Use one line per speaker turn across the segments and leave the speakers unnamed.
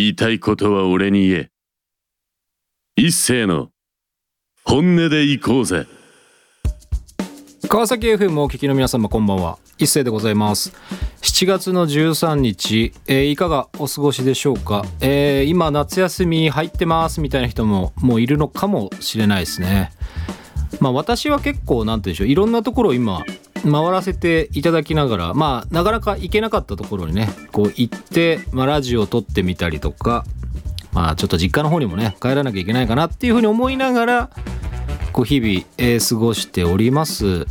言いたいことは俺に言え。一斉の本音で行こうぜ。
川崎 FM をお聞きの皆様こんばんは。一斉でございます。7月の13日、えー、いかがお過ごしでしょうか、えー、今夏休み入ってますみたいな人ももういるのかもしれないですね。まあ私は結構なんて言うんでしょう。いろんなところを今回らせていただきながらまあなかなか行けなかったところにねこう行って、まあ、ラジオを撮ってみたりとかまあちょっと実家の方にもね帰らなきゃいけないかなっていうふうに思いながらこう日々、えー、過ごしております。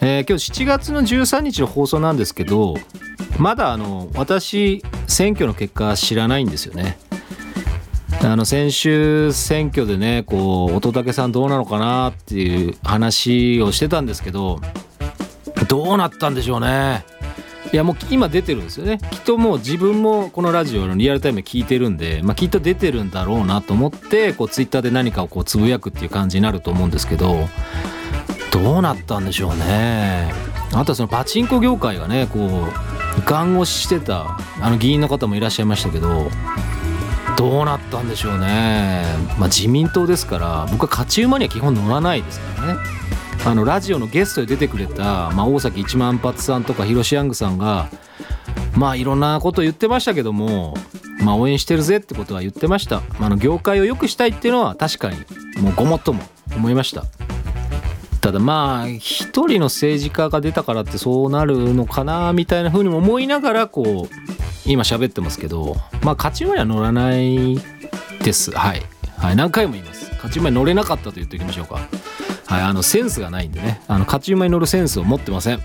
えー、今日7月の13日の放送なんですけどまだあの私選挙の結果知らないんですよね。あの先週選挙でねこう乙武さんどうなのかなっていう話をしてたんですけどどうなったんでしょうね。いやもう今出てるんですよね。きっともう自分もこのラジオのリアルタイム聞いてるんで、まあ、きっと出てるんだろうなと思ってこうツイッターで何かをこうつぶやくっていう感じになると思うんですけどどうなったんでしょうね。あとはそのパチンコ業界がねこうガン押ししてたあの議員の方もいらっしゃいましたけどどうなったんでしょうね。まあ自民党ですから僕は勝ち馬には基本乗らないですからね。あのラジオのゲストで出てくれた、まあ、大崎一万発さんとか広志ヤングさんがまあいろんなこと言ってましたけども、まあ、応援してるぜってことは言ってました、まあ、の業界を良くしたいっていうのは確かにもうごもっとも思いました。ただまあ一人の政治家が出たからってそうなるのかなみたいな風にも思いながらこう今喋ってますけどまあ勝ち馬には乗らないです。はい、はい、何回も言います。勝ち馬に乗れなかったと言っておきましょうか。はい、あのセンスがないんでねあの勝ち馬に乗るセンスを持ってません。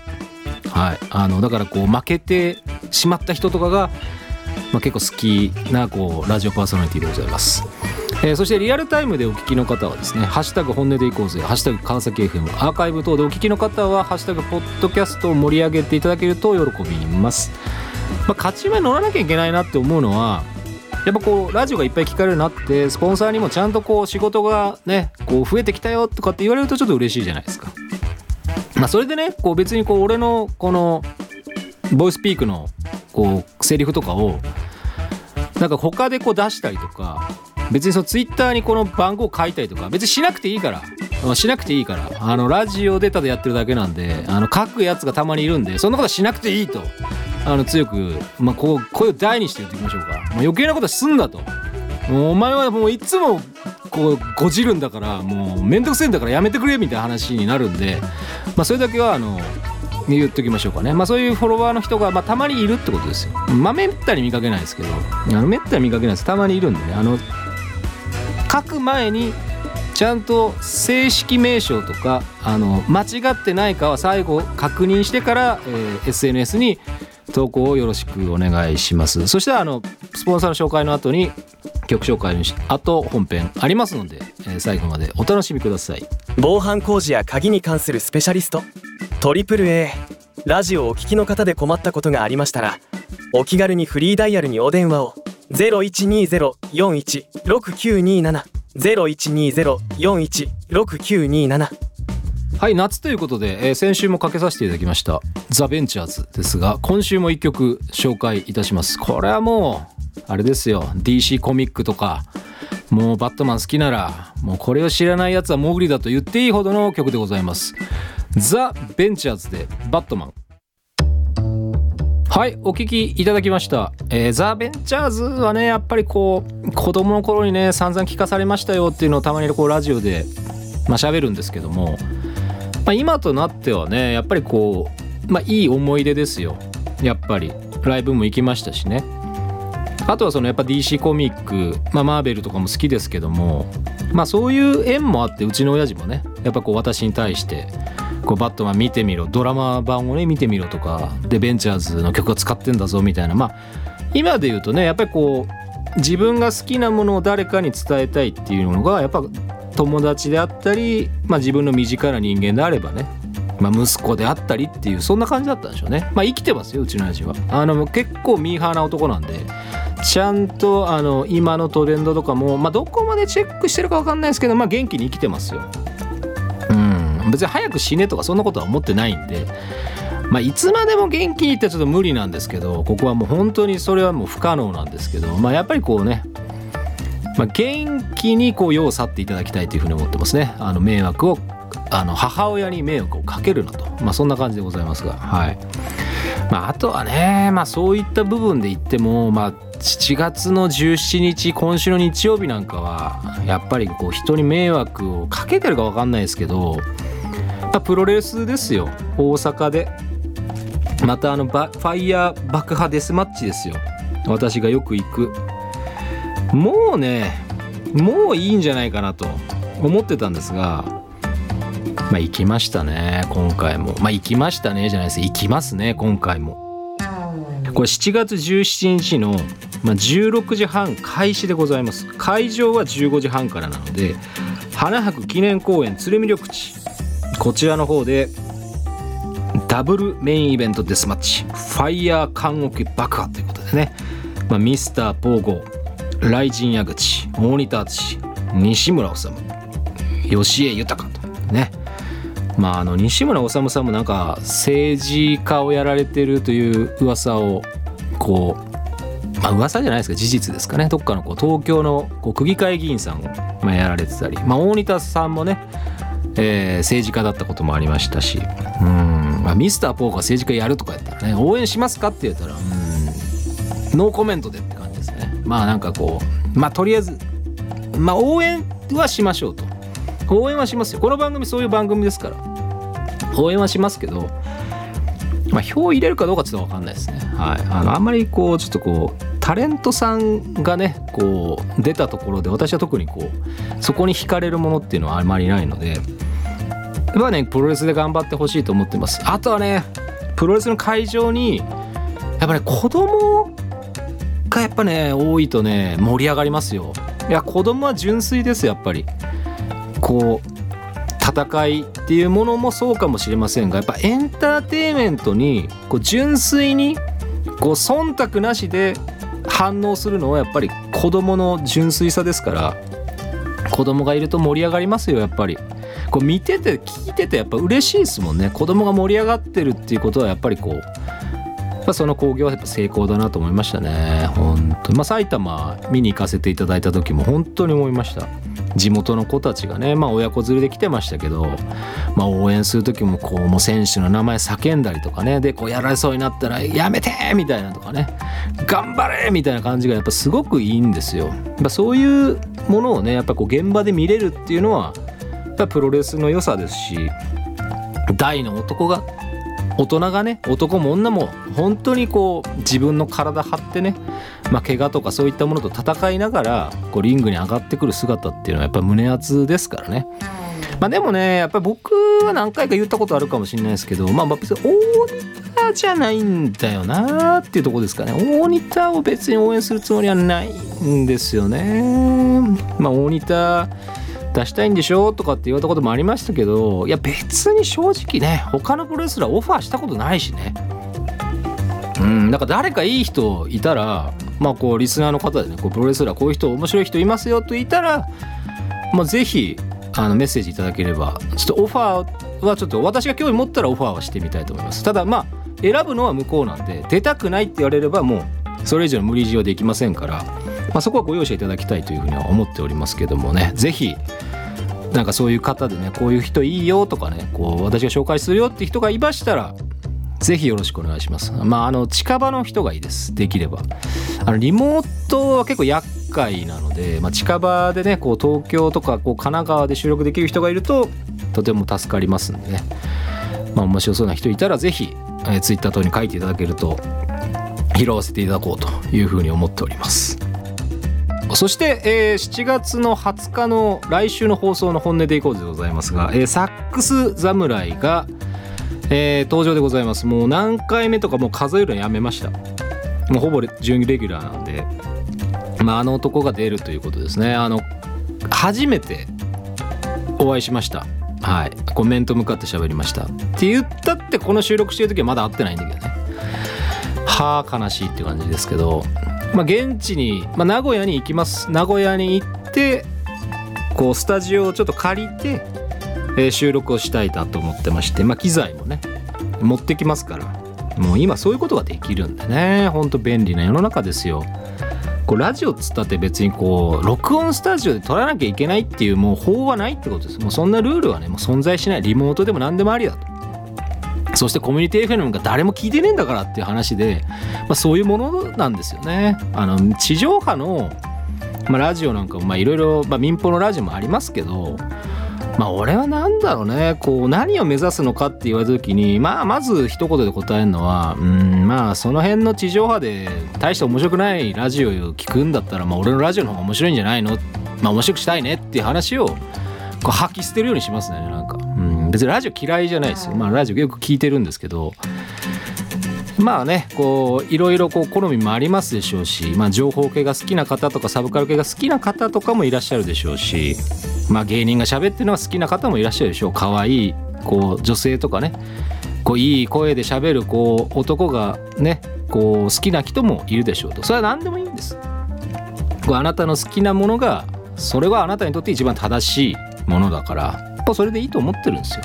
はい、あのだからこう負けてしまった人とかが、まあ、結構好きなこうラジオパーソナリティでございます。えー、そしてリアルタイムでお聞きの方はですね「ハッシュタグ本音でいこうぜ」「ハッシュタグ川崎 FM」アーカイブ等でお聞きの方は「ハッシュタグポッドキャスト」を盛り上げていただけると喜びます。まあ、勝ち馬に乗らなきゃいけないなって思うのはやっぱこうラジオがいっぱい聞かれるようになってスポンサーにもちゃんとこう仕事がねこう増えてきたよとかって言われるとちょっと嬉しいじゃないですか。まあそれでねこう別にこう俺のこのボイスピークのこうセリフとかをなんか他でこう出したりとか別にそのツイッターにこの番号書いたりとか別にしなくていいからしなくていいからあのラジオでただやってるだけなんであの書くやつがたまにいるんでそんなことはしなくていいとあの強く、まあ、こう声を大にして言っていきましょうか、まあ、余計なことすんだと。お前はもういつもこうごじるんだからもうめんどくせえんだからやめてくれみたいな話になるんで、まあ、それだけはあの言っときましょうかね、まあ、そういうフォロワーの人が、まあ、たまにいるってことですよ。まあめったに見かけないですけど。あのめったに見かけないです。たまにいるんでね。あの書く前にちゃんと正式名称とかあの間違ってないかは最後確認してから、えー、SNS に投稿をよろしくお願いします。そしたらあのスポンサーの紹介の後に曲紹介の後本編ありますので、えー、最後までお楽しみください。
防犯工事や鍵に関するスペシャリストトリプル a ラジオをお聞きの方で困ったことがありましたらお気軽にフリーダイヤルにお電話を0120-416927 0120-416927
はい夏ということで、えー、先週もかけさせていただきました「ザ・ベンチャーズ」ですが今週も1曲紹介いたします。これはもうあれですよ DC コミックとかもうバットマン好きならもうこれを知らないやつはモグリだと言っていいほどの曲でございます。ザ・ベンチャーズでバットマン。はいお聞きいただきました、えー、ザ・ベンチャーズはねやっぱりこう子供の頃にね散々聞かされましたよっていうのをたまにこうラジオでまあ喋るんですけどもまあ、今となってはねやっぱりこう、まあ、いい思い出ですよ。やっぱり。ライブも行きましたしね。あとはそのやっぱ DC コミック、まあ、マーベルとかも好きですけどもまあそういう縁もあってうちの親父もねやっぱこう私に対してこうバットマン見てみろドラマ版をね見てみろとかでベンチャーズの曲を使ってんだぞみたいな。まあ今で言うとねやっぱりこう自分が好きなものを誰かに伝えたいっていうのがやっぱ友達であったり、まあ、自分の身近な人間であればね、まあ、息子であったりっていうそんな感じだったんでしょうね。まあ生きてますようちの親父は。あの結構ミーハーな男なんでちゃんとあの今のトレンドとかも、まあ、どこまでチェックしてるか分かんないですけど、まあ、元気に生きてますよ。うん。別に早く死ねとかそんなことは思ってないんでまあいつまでも元気にってちょっと無理なんですけどここはもう本当にそれはもう不可能なんですけどまあやっぱりこうねまあ、元気にこう世を去っていただきたいというふうに思ってますね。あの迷惑をあの母親に迷惑をかけるなと、まあ、そんな感じでございますが。はい、まあ、あとはね、まあ、そういった部分で言っても、まあ、7月の17日今週の日曜日なんかはやっぱりこう人に迷惑をかけてるか分かんないですけど、まあ、プロレスですよ。大阪で。またあのファイヤー爆破デスマッチですよ。私がよく行くもうねもういいんじゃないかなと思ってたんですがまあ行きましたね今回も。まあ行きましたねじゃないです。行きますね今回も。これ7月17日の、まあ、16時半開始でございます。会場は15時半からなので花博記念公園鶴見緑地。こちらの方でダブルメインイベントデスマッチ。ファイヤー監獄爆破ということでね、まあ、ミスターポーゴ雷神矢口大仁田敦西村治吉江豊とね。まああの西村治さんもなんか政治家をやられてるという噂をこうまあ噂じゃないですか事実ですかね。どっかのこう東京のこう区議会議員さんをまあやられてたり、まあ、大仁田さんもね、えー、政治家だったこともありましたし。うん、まあ、ミスターポーカー政治家やるとかやったらね応援しますかって言ったらうん。ノーコメントでってまあなんかこうまあとりあえずまあ応援はしましょうと。応援はしますよ。この番組そういう番組ですから。応援はしますけどまあ票入れるかどうかちょっと分かんないですね。はい。あのあんまりこうちょっとこうタレントさんがねこう出たところで私は特にこうそこに惹かれるものっていうのはあまりないのでまあねプロレスで頑張ってほしいと思ってます。あとはねプロレスの会場にやっぱり、ね、子供やっぱね多いとね盛り上がりますよ。いや子供は純粋ですやっぱり。こう戦いっていうものもそうかもしれませんがやっぱエンターテインメントにこう純粋にこう忖度なしで反応するのはやっぱり子供の純粋さですから子供がいると盛り上がりますよやっぱり。こう見てて聞いててやっぱ嬉しいですもんね。子供が盛り上がってるっていうことはやっぱりこうぱその興行はやっぱ成功だなと思いましたね本当まあ埼玉見に行かせていただいた時も本当に思いました地元の子たちがねまあ親子連れで来てましたけど、まあ、応援する時もこうもう選手の名前叫んだりとかねでこうやられそうになったら「やめて!」みたいなとかね「頑張れ!」みたいな感じがやっぱすごくいいんですよ。やっぱそういうものをねやっぱこう現場で見れるっていうのはやっぱプロレスの良さですし大の男が大人がね男も女も本当にこう自分の体張ってねまあ怪我とかそういったものと戦いながらこうリングに上がってくる姿っていうのはやっぱ胸熱ですからね。まあでもねやっぱり僕は何回か言ったことあるかもしれないですけどまあ別に大仁田じゃないんだよなっていうとこですかね大仁田を別に応援するつもりはないんですよね。まあ大仁田出したいんでしょとかって言われたこともありましたけどいや別に正直ね他のプロレスラーオファーしたことないしね。うんだから誰かいい人いたらまあこうリスナーの方でねこうプロレスラーこういう人面白い人いますよと言ったらまあぜひあのメッセージいただければちょっとオファーはちょっと私が興味持ったらオファーはしてみたいと思います。ただまあ選ぶのは向こうなんで出たくないって言われればもうそれ以上の無理強いはできませんから。まあ、そこはご容赦いただきたいというふうには思っておりますけどもね是非なんかそういう方でねこういう人いいよとかねこう私が紹介するよって人がいましたらぜひよろしくお願いします。まあ、あの、近場の人がいいです。できれば。あの、リモートは結構厄介なので、まあ、近場でね、こう、東京とか、こう、神奈川で収録できる人がいると、とても助かりますんでね。まあ、面白そうな人いたら、ぜひ、えー、ツイッター等に書いていただけると、拾わせていただこうというふうに思っております。そして、えー、7月の20日の来週の放送の本音でいこうでございますが、えー、サックス侍が、えー、登場でございます。もう何回目とかもう数えるのやめました。もうほぼ準レギュラーなんで、まあ、あの男が出るということですね。あの初めてお会いしました。はい。コメント向かって喋りました。って言ったってこの収録してる時はまだ会ってないんだけどね。はあ悲しいって感じですけど。まあ、現地に、まあ、名古屋に行きます。名古屋に行ってこうスタジオをちょっと借りて、えー、収録をしたいなと思ってまして、まあ、機材もね、持ってきますからもう今そういうことができるんでねほんと便利な世の中ですよ。こうラジオっつったって別にこう録音スタジオで撮らなきゃいけないっていうもう法はないってことです。もうそんなルールはねもう存在しない。リモートでも何でもありだと。そしてコミュニティ FM が誰も聞いてねえんだからっていう話で、まあ、そういうものなんですよね。あの地上波の、まあ、ラジオなんかもいろいろ民放のラジオもありますけどまあ俺は何だろうね。こう何を目指すのかって言われた時にまあまず一言で答えるのはうんまあその辺の地上波で大して面白くないラジオを聞くんだったらまあ俺のラジオの方が面白いんじゃないの？まあ面白くしたいねっていう話をこう吐き捨てるようにしますねなんか。別にラジオ嫌いじゃないですよ。まあラジオよく聞いてるんですけどまあねこういろいろこう好みもありますでしょうし、まあ、情報系が好きな方とかサブカル系が好きな方とかもいらっしゃるでしょうしまあ、芸人が喋ってるのは好きな方もいらっしゃるでしょう。可愛いこう女性とかね。こういい声で喋るこう男がねこう好きな人もいるでしょうと。それは何でもいいんです。こうあなたの好きなものがそれはあなたにとって一番正しいものだからぱそれでいいと思ってるんですよ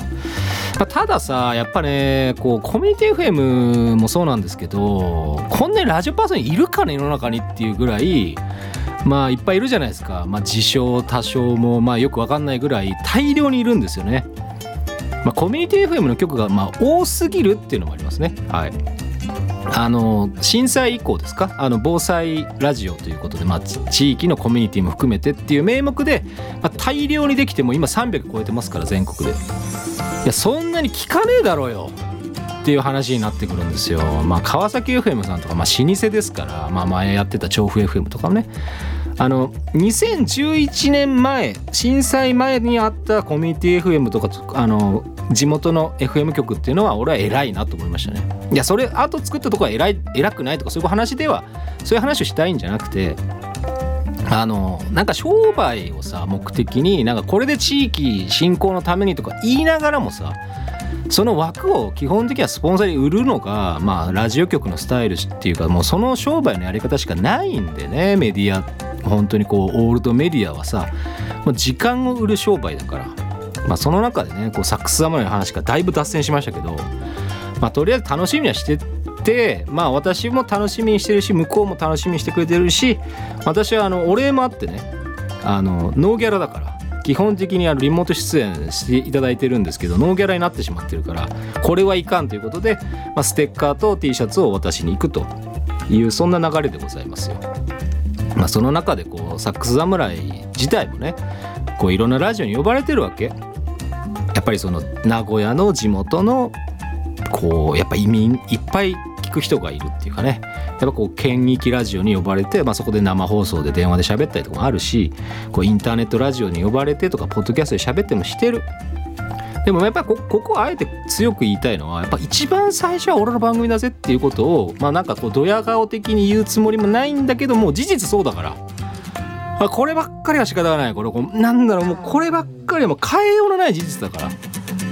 またださやっぱねこうコミュニティ FM もそうなんですけどこんなにラジオパーソンいるかね世の中にっていうぐらいまあいっぱいいるじゃないですか、まあ、自称多少もまあよく分かんないぐらい大量にいるんですよね。まあ、コミュニティ FM の曲がま多すぎるっていうのもありますね。はいあの震災以降ですか？あの防災ラジオということで、まあ、地域のコミュニティも含めてっていう名目で、まあ、大量にできても今300超えてますから全国で。いやそんなに聞かねえだろうよ！っていう話になってくるんですよ。まあ、川崎 FM さんとか、まあ、老舗ですから、まあ、前やってた調布 FM とかもね。あの2011年前震災前にあったコミュニティ FM とかあの地元の FM 局っていうのは俺は偉いなと思いましたね。いやそれ後作ったとこは偉い偉くないとかそういう話ではそういう話をしたいんじゃなくてあのなんか商売をさ目的になんかこれで地域振興のためにとか言いながらもさその枠を基本的にはスポンサーに売るのが、まあ、ラジオ局のスタイルっていうかもうその商売のやり方しかないんでねメディア本当にこうオールドメディアはさもう時間を売る商売だから、まあ、その中でねこうサックス侍の話がだいぶ脱線しましたけど、まあ、とりあえず楽しみにはしててまあ私も楽しみにしてるし向こうも楽しみにしてくれてるし私はあのお礼もあってねあのノーギャラだから基本的にあのリモート出演していただいてるんですけどノーギャラになってしまってるからこれはいかんということで、まあ、ステッカーと T シャツを渡しに行くというそんな流れでございますよ。まあ、その中でこうサックス侍自体もねこういろんなラジオに呼ばれてるわけ。やっぱりその名古屋の地元のこうやっぱ移民いっぱい聞く人がいるっていうかね。やっぱこう県域ラジオに呼ばれて、まあ、そこで生放送で電話で喋ったりとかもあるしこうインターネットラジオに呼ばれてとかポッドキャストで喋ってもしてる。でもやっぱりこここあえて強く言いたいのはやっぱ一番最初は俺の番組だぜっていうことをまあなんかこうドヤ顔的に言うつもりもないんだけども事実そうだから。あこればっかりは仕方がない。これなんだろうもうこればっかりはもう変えようのない事実だから。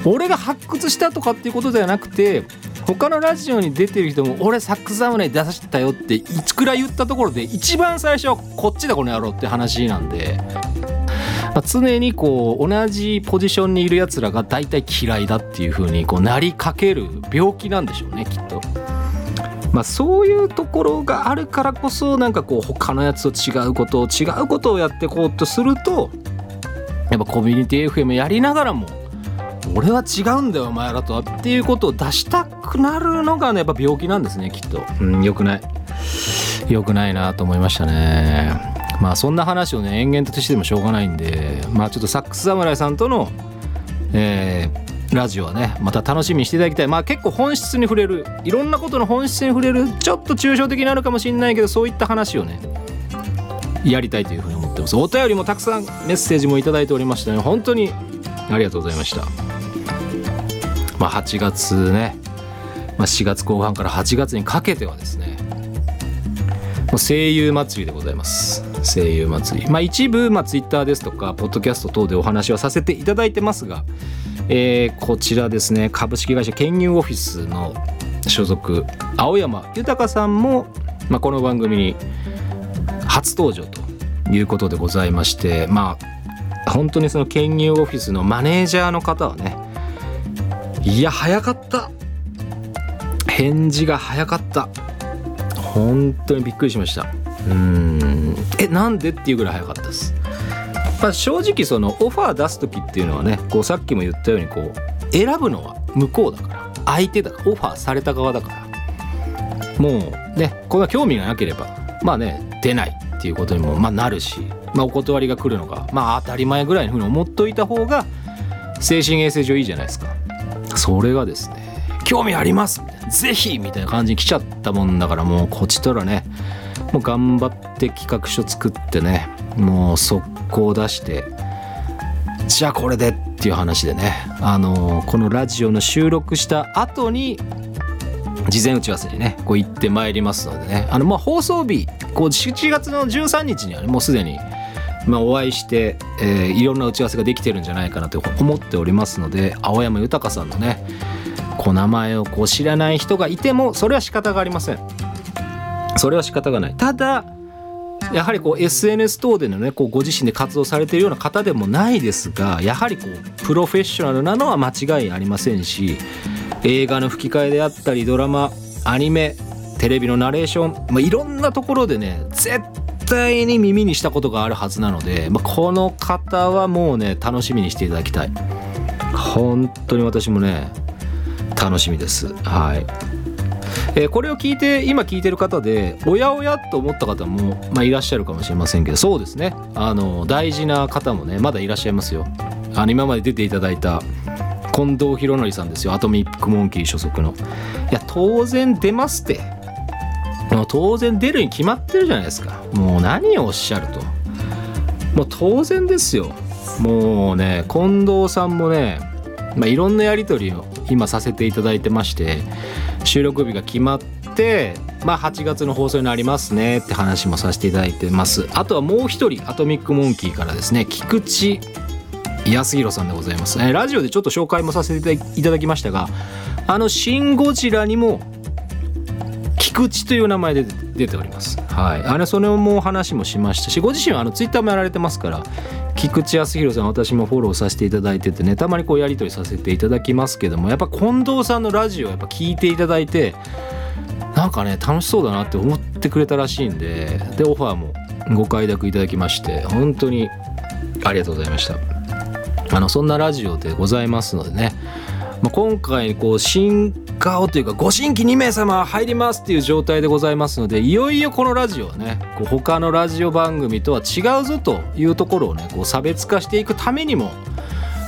俺が発掘したとかっていうことではなくて他のラジオに出てる人も俺サックスサムネ出したよっていつくらい言ったところで一番最初はこっちだこの野郎って話なんで、まあ、常にこう同じポジションにいるやつらが大体嫌いだっていう風にこうなりかける病気なんでしょうねきっと。まあ、そういうところがあるからこそなんかこう他のやつと違うことを違うことをやってこうとするとやっぱコミュニティ FM やりながらも俺は違うんだよお前らとはっていうことを出したくなるのがねやっぱ病気なんですねきっと。うんよくない。よくないなと思いましたね。まあそんな話をね延々としてもしょうがないんでまあちょっとサックス侍さんとのえー、ラジオはねまた楽しみにしていただきたい。まあ結構本質に触れる。いろんなことの本質に触れる。ちょっと抽象的になるかもしれないけどそういった話をねやりたいというふうに思ってます。お便りもたくさんメッセージも頂いておりましたね。本当にありがとうございました。まあ、8月ね、まあ、4月後半から8月にかけてはですね声優祭りでございます。声優祭り。まあ一部、まあ、ツイッターですとかポッドキャスト等でお話はさせていただいてますが、えー、こちらですね。株式会社研究オフィスの所属青山豊さんも、まあ、この番組に初登場ということでございましてまあ本当にその研究オフィスのマネージャーの方はねいや早かった。返事が早かった。本当にびっくりしました。うん。えなんでっていうぐらい早かったです。まあ、正直そのオファー出す時っていうのはねこうさっきも言ったようにこう選ぶのは向こうだから相手だからオファーされた側だから。もうねこんな興味がなければまあね出ないっていうことにもまあなるし、まあ、お断りが来るのがまあ当たり前ぐらいのふうに思っといた方が精神衛生上いいじゃないですか。それがですね興味ありますぜひみたいな感じに来ちゃったもんだからもうこっちとらねもう頑張って企画書作ってねもう速攻出してじゃあこれでっていう話でね。あのこのラジオの収録した後に事前打ち合わせにねこう行ってまいりますのでね。あのまあ放送日こう7月の13日にはねもうすでにまあ、お会いして、えーいろんな打ち合わせができてるんじゃないかなと思っておりますので青山豊さんのねこう名前をこう知らない人がいてもそれは仕方がありません。それは仕方がない。ただやはりこう SNS 等でのねこうご自身で活動されているような方でもないですがやはりこうプロフェッショナルなのは間違いありませんし映画の吹き替えであったりドラマアニメテレビのナレーション、まあ、いろんなところでね絶対に耳にしたことがあるはずなので、まあ、この方はもうね楽しみにしていただきたい。本当に私もね楽しみです。はい。えーこれを聞いて今聞いてる方でおやおやと思った方も、まあ、いらっしゃるかもしれませんけどそうですね。あの大事な方もねまだいらっしゃいますよ。あの今まで出ていただいた近藤博則さんですよ。アトミックモンキー所属の。いや当然出ますって。もう当然出るに決まってるじゃないですか。もう何をおっしゃると。もう当然ですよ。もうね近藤さんもね、まあ、いろんなやり取りを今させていただいてまして収録日が決まってまあ8月の放送になりますねって話もさせていただいてます。あとはもう一人アトミックモンキーからですね菊池康弘さんでございます、えーラジオでちょっと紹介もさせていただきましたがあの「シン・ゴジラ」にも菊池という名前で出ております。はい。あれそれも話もしましたしご自身はあのツイッターもやられてますから菊池康弘さん私もフォローさせていただいててねたまにこうやり取りさせていただきますけどもやっぱ近藤さんのラジオやっぱ聞いていただいてなんかね楽しそうだなって思ってくれたらしいんででオファーもご快諾いただきまして本当にありがとうございました。あのそんなラジオでございますのでね、まあ、今回こう新顔というかご新規2名様入りますっていう状態でございますのでいよいよこのラジオはねこう他のラジオ番組とは違うぞというところをねこう差別化していくためにも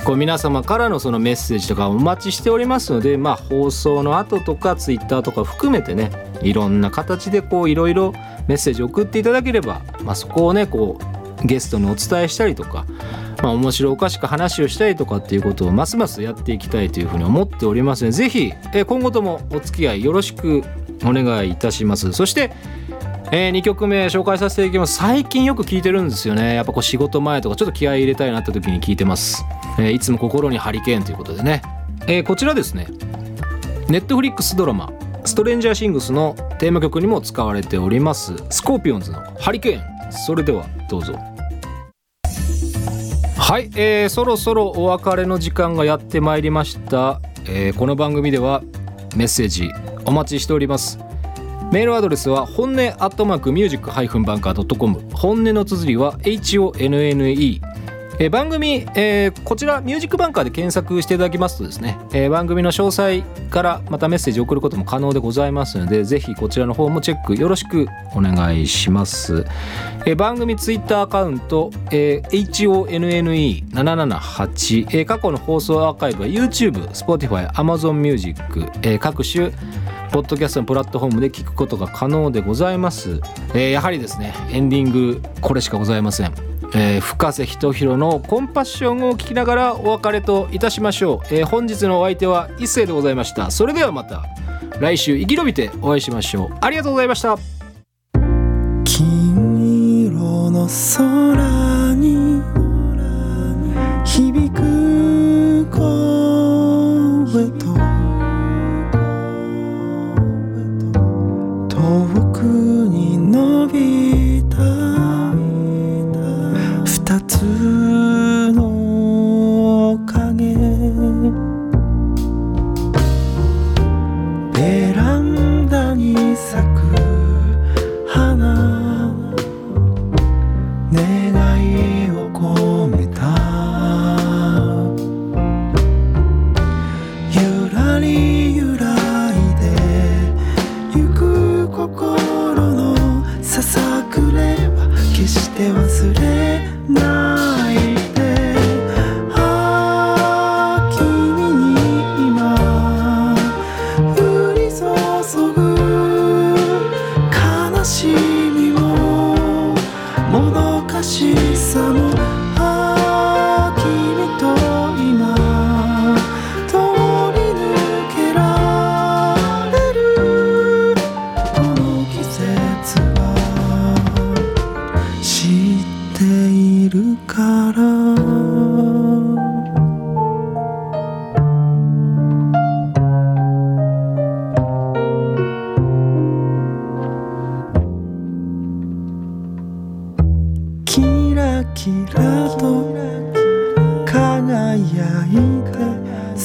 こう皆様からのそのメッセージとかお待ちしておりますのでまあ放送の後とかツイッターとか含めてねいろんな形でこういろいろメッセージ送っていただければ、まあ、そこをねこうゲストにお伝えしたりとかまあ、面白おかしく話をしたりとかっていうことをますますやっていきたいというふうに思っておりますのでぜひ、今後ともお付き合いよろしくお願いいたします。そして、え2曲目紹介させていきます。最近よく聞いてるんですよね。やっぱこう仕事前とかちょっと気合い入れたいなって時に聞いてます、えーいつも心にハリケーンということでね、えーこちらですね。ネットフリックスドラマ「ストレンジャーシングス」のテーマ曲にも使われております。スコーピオンズの「ハリケーン」それではどうぞ。はい、えーそろそろお別れの時間がやってまいりました、えーこの番組ではメッセージお待ちしております。メールアドレスは本音アットマークミュージックハイフンバンカー .com 本音の綴りは HONNE えー番組、えーこちらミュージックバンカーで検索していただきますとですね、えー番組の詳細からまたメッセージを送ることも可能でございますのでぜひこちらの方もチェックよろしくお願いします、えー番組ツイッターアカウント、えー HONNE778、えー過去の放送アーカイブは YouTube、Spotify、Amazon Music、えー各種ポッドキャストのプラットフォームで聞くことが可能でございます、えーやはりですねエンディングこれしかございませんえー深瀬仁弘のコンパッションを聞きながらお別れといたしましょう、えー本日のお相手は一星でございました。それではまた来週生き延びてお会いしましょう。ありがとうございました。
金色の空輝いて